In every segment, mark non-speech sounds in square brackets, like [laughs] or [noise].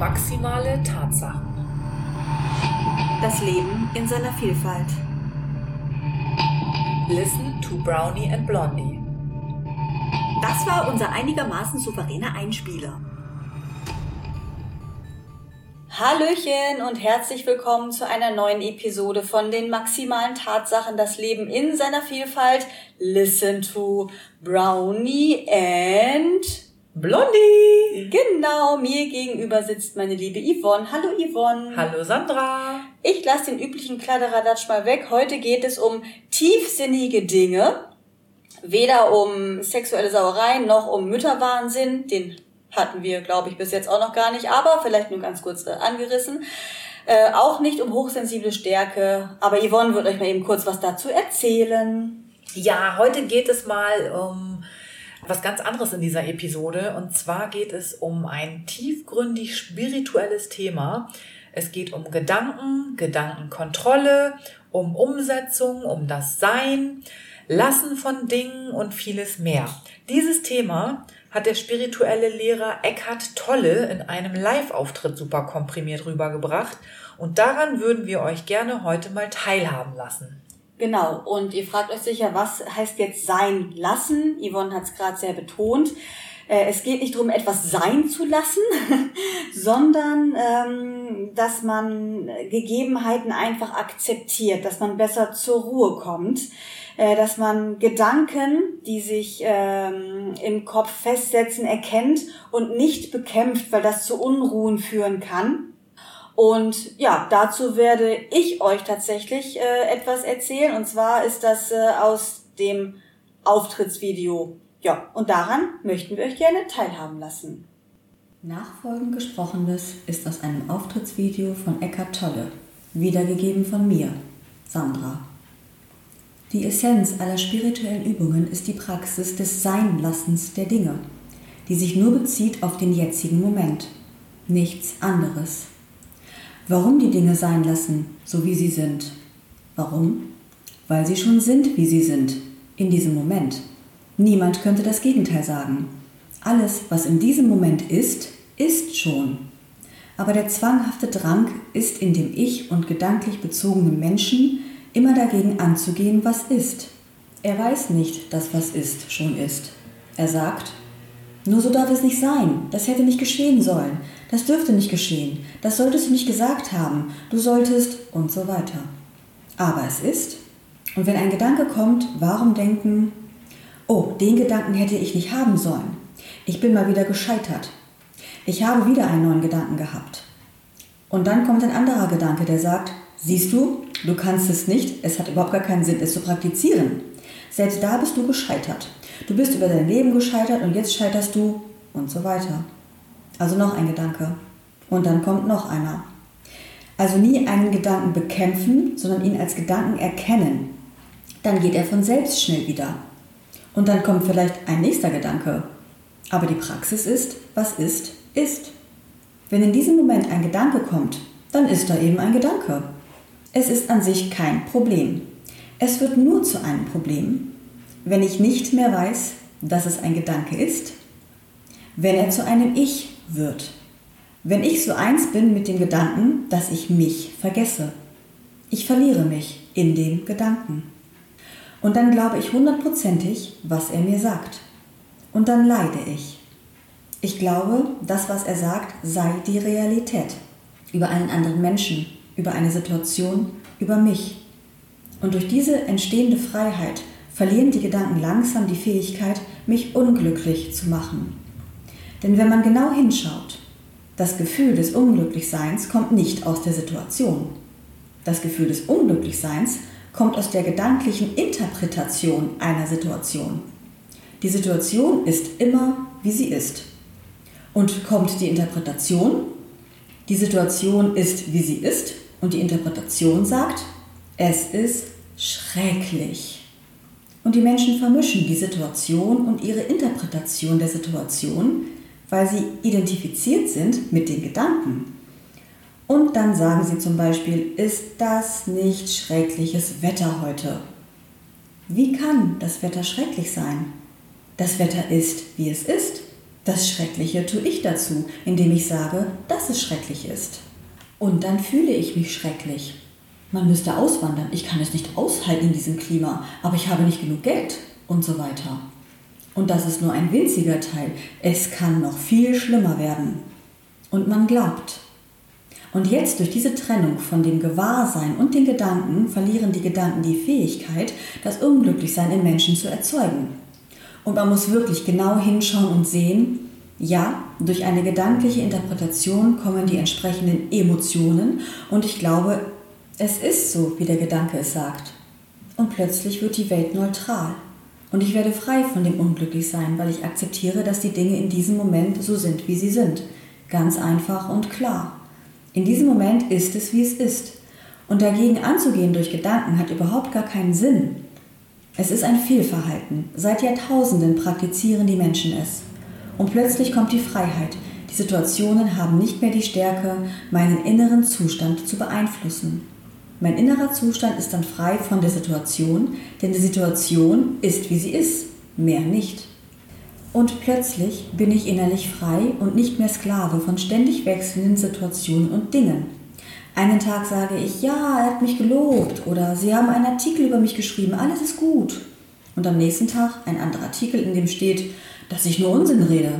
Maximale Tatsachen. Das Leben in seiner Vielfalt. Listen to Brownie and Blondie. Das war unser einigermaßen souveräner Einspieler. Hallöchen und herzlich willkommen zu einer neuen Episode von den maximalen Tatsachen, das Leben in seiner Vielfalt. Listen to Brownie and Blondie! Genau, mir gegenüber sitzt meine liebe Yvonne. Hallo Yvonne. Hallo Sandra. Ich lasse den üblichen Kladderadatsch mal weg. Heute geht es um tiefsinnige Dinge. Weder um sexuelle Sauereien noch um Mütterwahnsinn. Den hatten wir, glaube ich, bis jetzt auch noch gar nicht, aber vielleicht nur ganz kurz äh, angerissen. Äh, auch nicht um hochsensible Stärke. Aber Yvonne wird euch mal eben kurz was dazu erzählen. Ja, heute geht es mal um was ganz anderes in dieser Episode. Und zwar geht es um ein tiefgründig spirituelles Thema. Es geht um Gedanken, Gedankenkontrolle, um Umsetzung, um das Sein, Lassen von Dingen und vieles mehr. Dieses Thema hat der spirituelle Lehrer Eckhart Tolle in einem Live-Auftritt super komprimiert rübergebracht. Und daran würden wir euch gerne heute mal teilhaben lassen. Genau, und ihr fragt euch sicher, was heißt jetzt sein lassen? Yvonne hat es gerade sehr betont. Äh, es geht nicht darum, etwas sein zu lassen, [laughs] sondern ähm, dass man Gegebenheiten einfach akzeptiert, dass man besser zur Ruhe kommt, äh, dass man Gedanken, die sich ähm, im Kopf festsetzen, erkennt und nicht bekämpft, weil das zu Unruhen führen kann und ja, dazu werde ich euch tatsächlich äh, etwas erzählen. Und zwar ist das äh, aus dem Auftrittsvideo. Ja, und daran möchten wir euch gerne teilhaben lassen. Nachfolgend Gesprochenes ist aus einem Auftrittsvideo von Eckhart Tolle, wiedergegeben von mir, Sandra. Die Essenz aller spirituellen Übungen ist die Praxis des Seinlassens der Dinge, die sich nur bezieht auf den jetzigen Moment, nichts anderes. Warum die Dinge sein lassen, so wie sie sind? Warum? Weil sie schon sind, wie sie sind, in diesem Moment. Niemand könnte das Gegenteil sagen. Alles, was in diesem Moment ist, ist schon. Aber der zwanghafte Drang ist in dem ich und gedanklich bezogenen Menschen immer dagegen anzugehen, was ist. Er weiß nicht, dass was ist schon ist. Er sagt, nur so darf es nicht sein, das hätte nicht geschehen sollen, das dürfte nicht geschehen, das solltest du nicht gesagt haben, du solltest und so weiter. Aber es ist. Und wenn ein Gedanke kommt, warum denken, oh, den Gedanken hätte ich nicht haben sollen. Ich bin mal wieder gescheitert. Ich habe wieder einen neuen Gedanken gehabt. Und dann kommt ein anderer Gedanke, der sagt, siehst du, du kannst es nicht, es hat überhaupt gar keinen Sinn, es zu praktizieren. Selbst da bist du gescheitert. Du bist über dein Leben gescheitert und jetzt scheiterst du und so weiter. Also noch ein Gedanke. Und dann kommt noch einer. Also nie einen Gedanken bekämpfen, sondern ihn als Gedanken erkennen. Dann geht er von selbst schnell wieder. Und dann kommt vielleicht ein nächster Gedanke. Aber die Praxis ist, was ist, ist. Wenn in diesem Moment ein Gedanke kommt, dann ist da eben ein Gedanke. Es ist an sich kein Problem. Es wird nur zu einem Problem, wenn ich nicht mehr weiß, dass es ein Gedanke ist, wenn er zu einem Ich wird. Wenn ich so eins bin mit dem Gedanken, dass ich mich vergesse. Ich verliere mich in dem Gedanken. Und dann glaube ich hundertprozentig, was er mir sagt. Und dann leide ich. Ich glaube, das, was er sagt, sei die Realität. Über einen anderen Menschen, über eine Situation, über mich. Und durch diese entstehende Freiheit verlieren die Gedanken langsam die Fähigkeit, mich unglücklich zu machen. Denn wenn man genau hinschaut, das Gefühl des Unglücklichseins kommt nicht aus der Situation. Das Gefühl des Unglücklichseins kommt aus der gedanklichen Interpretation einer Situation. Die Situation ist immer, wie sie ist. Und kommt die Interpretation, die Situation ist, wie sie ist, und die Interpretation sagt, es ist schrecklich. Und die Menschen vermischen die Situation und ihre Interpretation der Situation, weil sie identifiziert sind mit den Gedanken. Und dann sagen sie zum Beispiel, ist das nicht schreckliches Wetter heute? Wie kann das Wetter schrecklich sein? Das Wetter ist, wie es ist. Das Schreckliche tue ich dazu, indem ich sage, dass es schrecklich ist. Und dann fühle ich mich schrecklich. Man müsste auswandern. Ich kann es nicht aushalten in diesem Klima, aber ich habe nicht genug Geld und so weiter. Und das ist nur ein winziger Teil. Es kann noch viel schlimmer werden. Und man glaubt. Und jetzt durch diese Trennung von dem Gewahrsein und den Gedanken verlieren die Gedanken die Fähigkeit, das Unglücklichsein in Menschen zu erzeugen. Und man muss wirklich genau hinschauen und sehen, ja, durch eine gedankliche Interpretation kommen die entsprechenden Emotionen und ich glaube, es ist so, wie der Gedanke es sagt. Und plötzlich wird die Welt neutral. Und ich werde frei von dem Unglücklichsein, weil ich akzeptiere, dass die Dinge in diesem Moment so sind, wie sie sind. Ganz einfach und klar. In diesem Moment ist es, wie es ist. Und dagegen anzugehen durch Gedanken hat überhaupt gar keinen Sinn. Es ist ein Fehlverhalten. Seit Jahrtausenden praktizieren die Menschen es. Und plötzlich kommt die Freiheit. Die Situationen haben nicht mehr die Stärke, meinen inneren Zustand zu beeinflussen. Mein innerer Zustand ist dann frei von der Situation, denn die Situation ist, wie sie ist, mehr nicht. Und plötzlich bin ich innerlich frei und nicht mehr Sklave von ständig wechselnden Situationen und Dingen. Einen Tag sage ich, ja, er hat mich gelobt oder Sie haben einen Artikel über mich geschrieben, alles ist gut. Und am nächsten Tag ein anderer Artikel, in dem steht, dass ich nur Unsinn rede.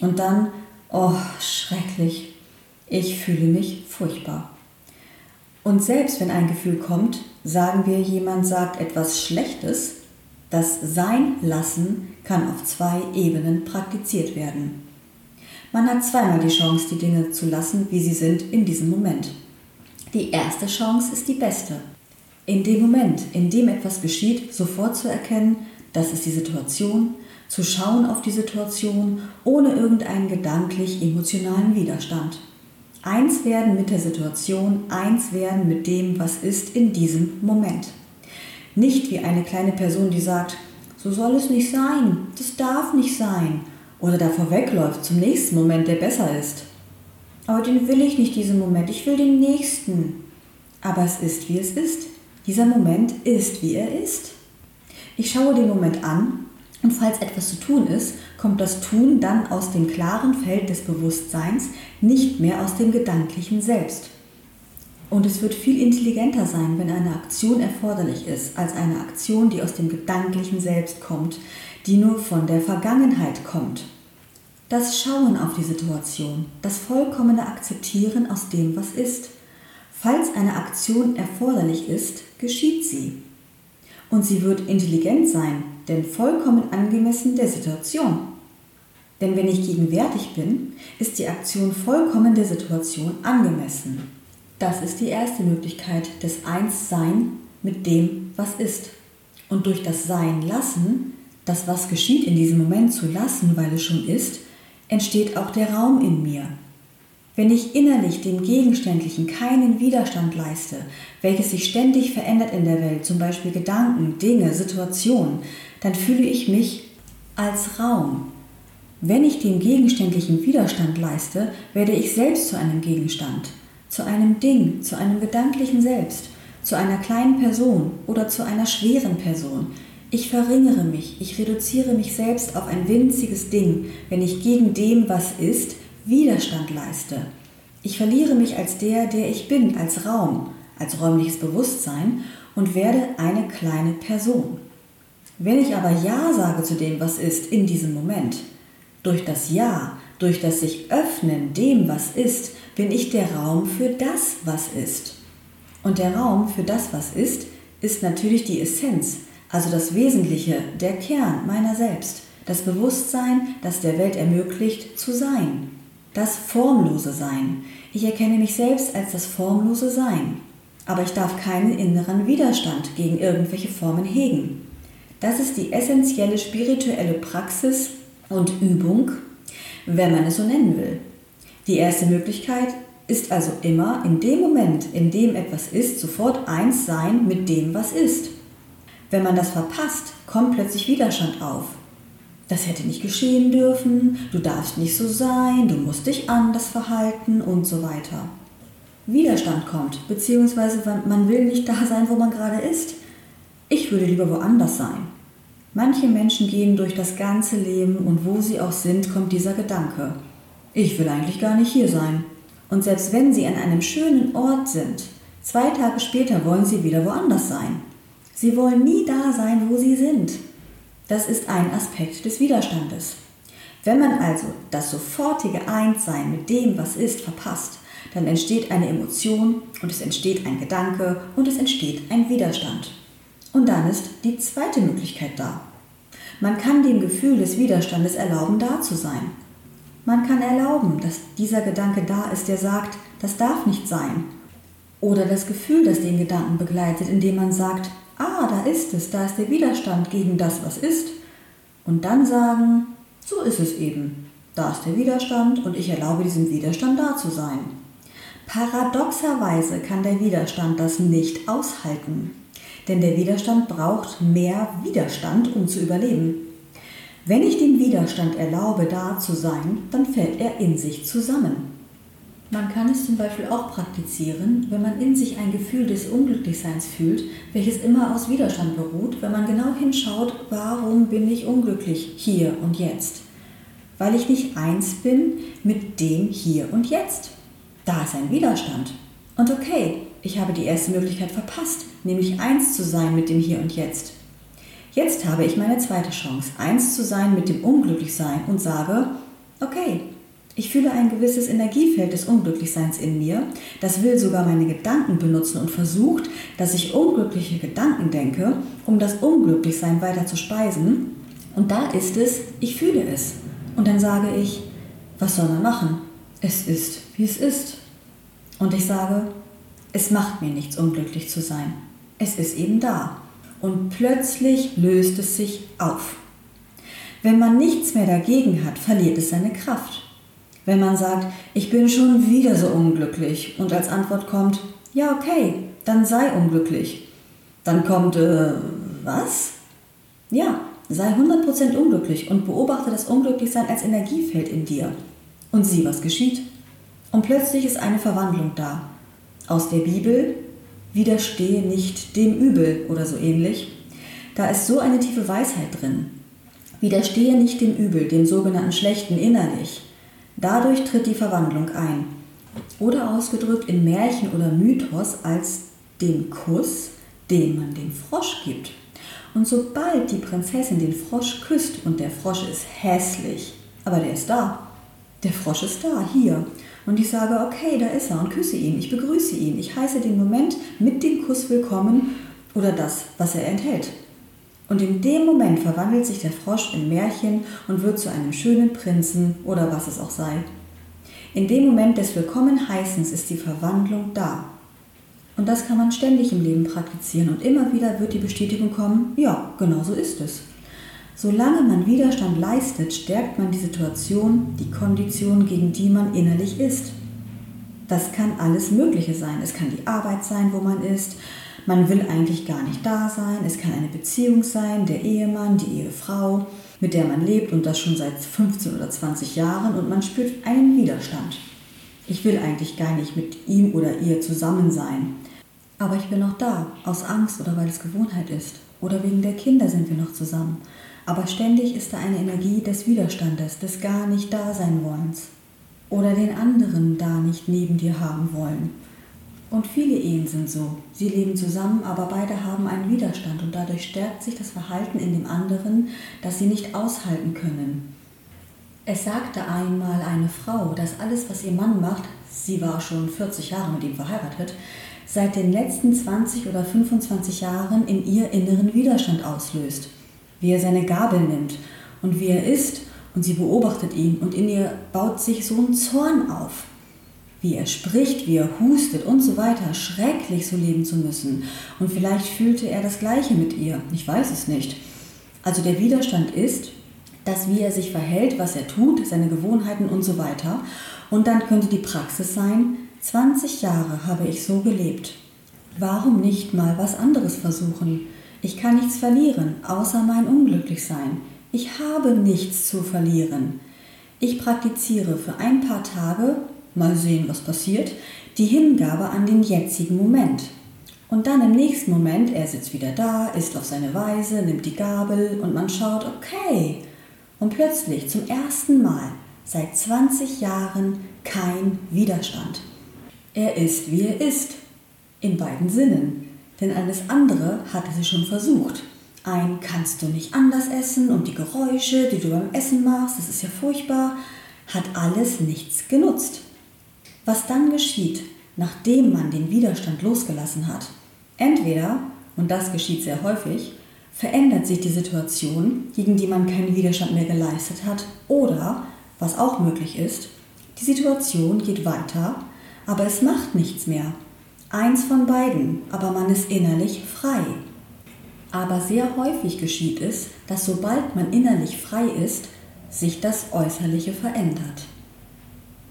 Und dann, oh, schrecklich, ich fühle mich furchtbar. Und selbst wenn ein Gefühl kommt, sagen wir, jemand sagt etwas Schlechtes, das Sein lassen kann auf zwei Ebenen praktiziert werden. Man hat zweimal die Chance, die Dinge zu lassen, wie sie sind in diesem Moment. Die erste Chance ist die beste. In dem Moment, in dem etwas geschieht, sofort zu erkennen, das ist die Situation, zu schauen auf die Situation ohne irgendeinen gedanklich-emotionalen Widerstand. Eins werden mit der Situation, eins werden mit dem, was ist in diesem Moment. Nicht wie eine kleine Person, die sagt, so soll es nicht sein, das darf nicht sein, oder davor wegläuft zum nächsten Moment, der besser ist. Aber den will ich nicht, diesen Moment, ich will den nächsten. Aber es ist, wie es ist. Dieser Moment ist, wie er ist. Ich schaue den Moment an und falls etwas zu tun ist, kommt das Tun dann aus dem klaren Feld des Bewusstseins, nicht mehr aus dem gedanklichen Selbst. Und es wird viel intelligenter sein, wenn eine Aktion erforderlich ist, als eine Aktion, die aus dem gedanklichen Selbst kommt, die nur von der Vergangenheit kommt. Das Schauen auf die Situation, das vollkommene Akzeptieren aus dem, was ist. Falls eine Aktion erforderlich ist, geschieht sie. Und sie wird intelligent sein, denn vollkommen angemessen der Situation. Denn wenn ich gegenwärtig bin, ist die Aktion vollkommen der Situation angemessen. Das ist die erste Möglichkeit des Einssein mit dem, was ist. Und durch das Sein lassen, das was geschieht in diesem Moment zu lassen, weil es schon ist, entsteht auch der Raum in mir. Wenn ich innerlich dem Gegenständlichen keinen Widerstand leiste, welches sich ständig verändert in der Welt, zum Beispiel Gedanken, Dinge, Situationen, dann fühle ich mich als Raum. Wenn ich dem Gegenständlichen Widerstand leiste, werde ich selbst zu einem Gegenstand, zu einem Ding, zu einem gedanklichen Selbst, zu einer kleinen Person oder zu einer schweren Person, ich verringere mich, ich reduziere mich selbst auf ein winziges Ding, wenn ich gegen dem, was ist, Widerstand leiste. Ich verliere mich als der, der ich bin, als Raum, als räumliches Bewusstsein und werde eine kleine Person. Wenn ich aber Ja sage zu dem, was ist, in diesem Moment, durch das Ja, durch das sich öffnen dem, was ist, bin ich der Raum für das, was ist. Und der Raum für das, was ist, ist natürlich die Essenz, also das Wesentliche, der Kern meiner selbst, das Bewusstsein, das der Welt ermöglicht, zu sein. Das formlose Sein. Ich erkenne mich selbst als das formlose Sein. Aber ich darf keinen inneren Widerstand gegen irgendwelche Formen hegen. Das ist die essentielle spirituelle Praxis und Übung, wenn man es so nennen will. Die erste Möglichkeit ist also immer in dem Moment, in dem etwas ist, sofort eins sein mit dem, was ist. Wenn man das verpasst, kommt plötzlich Widerstand auf. Das hätte nicht geschehen dürfen, du darfst nicht so sein, du musst dich anders verhalten und so weiter. Widerstand kommt, beziehungsweise man will nicht da sein, wo man gerade ist. Ich würde lieber woanders sein. Manche Menschen gehen durch das ganze Leben und wo sie auch sind, kommt dieser Gedanke. Ich will eigentlich gar nicht hier sein. Und selbst wenn sie an einem schönen Ort sind, zwei Tage später wollen sie wieder woanders sein. Sie wollen nie da sein, wo sie sind. Das ist ein Aspekt des Widerstandes. Wenn man also das sofortige Einssein mit dem, was ist, verpasst, dann entsteht eine Emotion und es entsteht ein Gedanke und es entsteht ein Widerstand. Und dann ist die zweite Möglichkeit da. Man kann dem Gefühl des Widerstandes erlauben, da zu sein. Man kann erlauben, dass dieser Gedanke da ist, der sagt, das darf nicht sein. Oder das Gefühl, das den Gedanken begleitet, indem man sagt, ah, da ist es, da ist der Widerstand gegen das, was ist. Und dann sagen, so ist es eben. Da ist der Widerstand und ich erlaube diesem Widerstand da zu sein. Paradoxerweise kann der Widerstand das nicht aushalten. Denn der Widerstand braucht mehr Widerstand, um zu überleben. Wenn ich dem Widerstand erlaube, da zu sein, dann fällt er in sich zusammen. Man kann es zum Beispiel auch praktizieren, wenn man in sich ein Gefühl des Unglücklichseins fühlt, welches immer aus Widerstand beruht, wenn man genau hinschaut, warum bin ich unglücklich hier und jetzt? Weil ich nicht eins bin mit dem hier und jetzt. Da ist ein Widerstand. Und okay, ich habe die erste Möglichkeit verpasst, nämlich eins zu sein mit dem Hier und Jetzt. Jetzt habe ich meine zweite Chance, eins zu sein mit dem Unglücklichsein und sage, okay, ich fühle ein gewisses Energiefeld des Unglücklichseins in mir, das will sogar meine Gedanken benutzen und versucht, dass ich unglückliche Gedanken denke, um das Unglücklichsein weiter zu speisen. Und da ist es, ich fühle es. Und dann sage ich, was soll man machen? Es ist, wie es ist. Und ich sage, es macht mir nichts, unglücklich zu sein. Es ist eben da. Und plötzlich löst es sich auf. Wenn man nichts mehr dagegen hat, verliert es seine Kraft. Wenn man sagt, ich bin schon wieder so unglücklich und als Antwort kommt, ja okay, dann sei unglücklich. Dann kommt, äh, was? Ja, sei 100% unglücklich und beobachte das Unglücklichsein als Energiefeld in dir. Und sieh, was geschieht. Und plötzlich ist eine Verwandlung da aus der Bibel, widerstehe nicht dem Übel oder so ähnlich. Da ist so eine tiefe Weisheit drin. Widerstehe nicht dem Übel, dem sogenannten Schlechten innerlich. Dadurch tritt die Verwandlung ein. Oder ausgedrückt in Märchen oder Mythos als den Kuss, den man dem Frosch gibt. Und sobald die Prinzessin den Frosch küsst und der Frosch ist hässlich, aber der ist da. Der Frosch ist da, hier und ich sage, okay, da ist er und küsse ihn, ich begrüße ihn, ich heiße den Moment mit dem Kuss willkommen oder das, was er enthält. Und in dem Moment verwandelt sich der Frosch in Märchen und wird zu einem schönen Prinzen oder was es auch sei. In dem Moment des Willkommenheißens ist die Verwandlung da. Und das kann man ständig im Leben praktizieren und immer wieder wird die Bestätigung kommen, ja, genau so ist es. Solange man Widerstand leistet, stärkt man die Situation, die Kondition, gegen die man innerlich ist. Das kann alles Mögliche sein. Es kann die Arbeit sein, wo man ist. Man will eigentlich gar nicht da sein. Es kann eine Beziehung sein, der Ehemann, die Ehefrau, mit der man lebt und das schon seit 15 oder 20 Jahren und man spürt einen Widerstand. Ich will eigentlich gar nicht mit ihm oder ihr zusammen sein. Aber ich bin noch da, aus Angst oder weil es Gewohnheit ist. Oder wegen der Kinder sind wir noch zusammen. Aber ständig ist da eine Energie des Widerstandes, des gar nicht Dasein wollens oder den anderen da nicht neben dir haben wollen. Und viele Ehen sind so. Sie leben zusammen, aber beide haben einen Widerstand und dadurch stärkt sich das Verhalten in dem anderen, das sie nicht aushalten können. Es sagte einmal eine Frau, dass alles, was ihr Mann macht, sie war schon 40 Jahre mit ihm verheiratet, seit den letzten 20 oder 25 Jahren in ihr inneren Widerstand auslöst wie er seine Gabel nimmt und wie er isst und sie beobachtet ihn und in ihr baut sich so ein Zorn auf. Wie er spricht, wie er hustet und so weiter, schrecklich so leben zu müssen. Und vielleicht fühlte er das Gleiche mit ihr, ich weiß es nicht. Also der Widerstand ist, dass wie er sich verhält, was er tut, seine Gewohnheiten und so weiter. Und dann könnte die Praxis sein, 20 Jahre habe ich so gelebt. Warum nicht mal was anderes versuchen? Ich kann nichts verlieren, außer mein Unglücklichsein. Ich habe nichts zu verlieren. Ich praktiziere für ein paar Tage, mal sehen, was passiert, die Hingabe an den jetzigen Moment. Und dann im nächsten Moment, er sitzt wieder da, isst auf seine Weise, nimmt die Gabel und man schaut, okay. Und plötzlich zum ersten Mal seit 20 Jahren kein Widerstand. Er ist, wie er ist, in beiden Sinnen. Denn alles andere hatte sie schon versucht. Ein kannst du nicht anders essen und die Geräusche, die du beim Essen machst, das ist ja furchtbar, hat alles nichts genutzt. Was dann geschieht, nachdem man den Widerstand losgelassen hat, entweder, und das geschieht sehr häufig, verändert sich die Situation, gegen die man keinen Widerstand mehr geleistet hat, oder, was auch möglich ist, die Situation geht weiter, aber es macht nichts mehr. Eins von beiden, aber man ist innerlich frei. Aber sehr häufig geschieht es, dass sobald man innerlich frei ist, sich das Äußerliche verändert.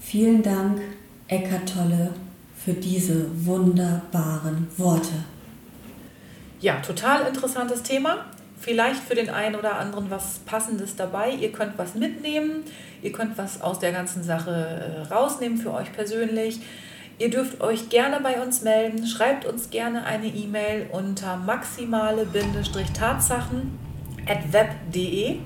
Vielen Dank, Eckart Tolle, für diese wunderbaren Worte. Ja, total interessantes Thema. Vielleicht für den einen oder anderen was Passendes dabei. Ihr könnt was mitnehmen, ihr könnt was aus der ganzen Sache äh, rausnehmen für euch persönlich. Ihr dürft euch gerne bei uns melden. Schreibt uns gerne eine E-Mail unter maximale-tatsachen at web.de.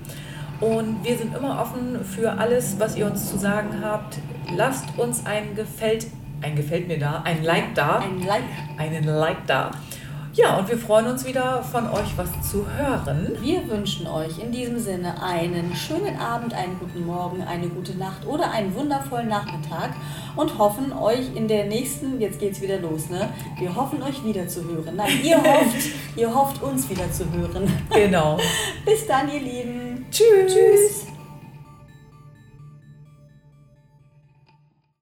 Und wir sind immer offen für alles, was ihr uns zu sagen habt. Lasst uns ein Gefällt, ein Gefällt mir da, ein Like da. Ein Like. Einen Like da. Ja, und wir freuen uns wieder von euch was zu hören. Wir wünschen euch in diesem Sinne einen schönen Abend, einen guten Morgen, eine gute Nacht oder einen wundervollen Nachmittag und hoffen euch in der nächsten, jetzt geht's wieder los, ne? Wir hoffen euch wieder zu hören. Nein, ihr [laughs] hofft, ihr hofft uns wieder zu hören. Genau. [laughs] Bis dann, ihr Lieben. Tschüss. Tschüss.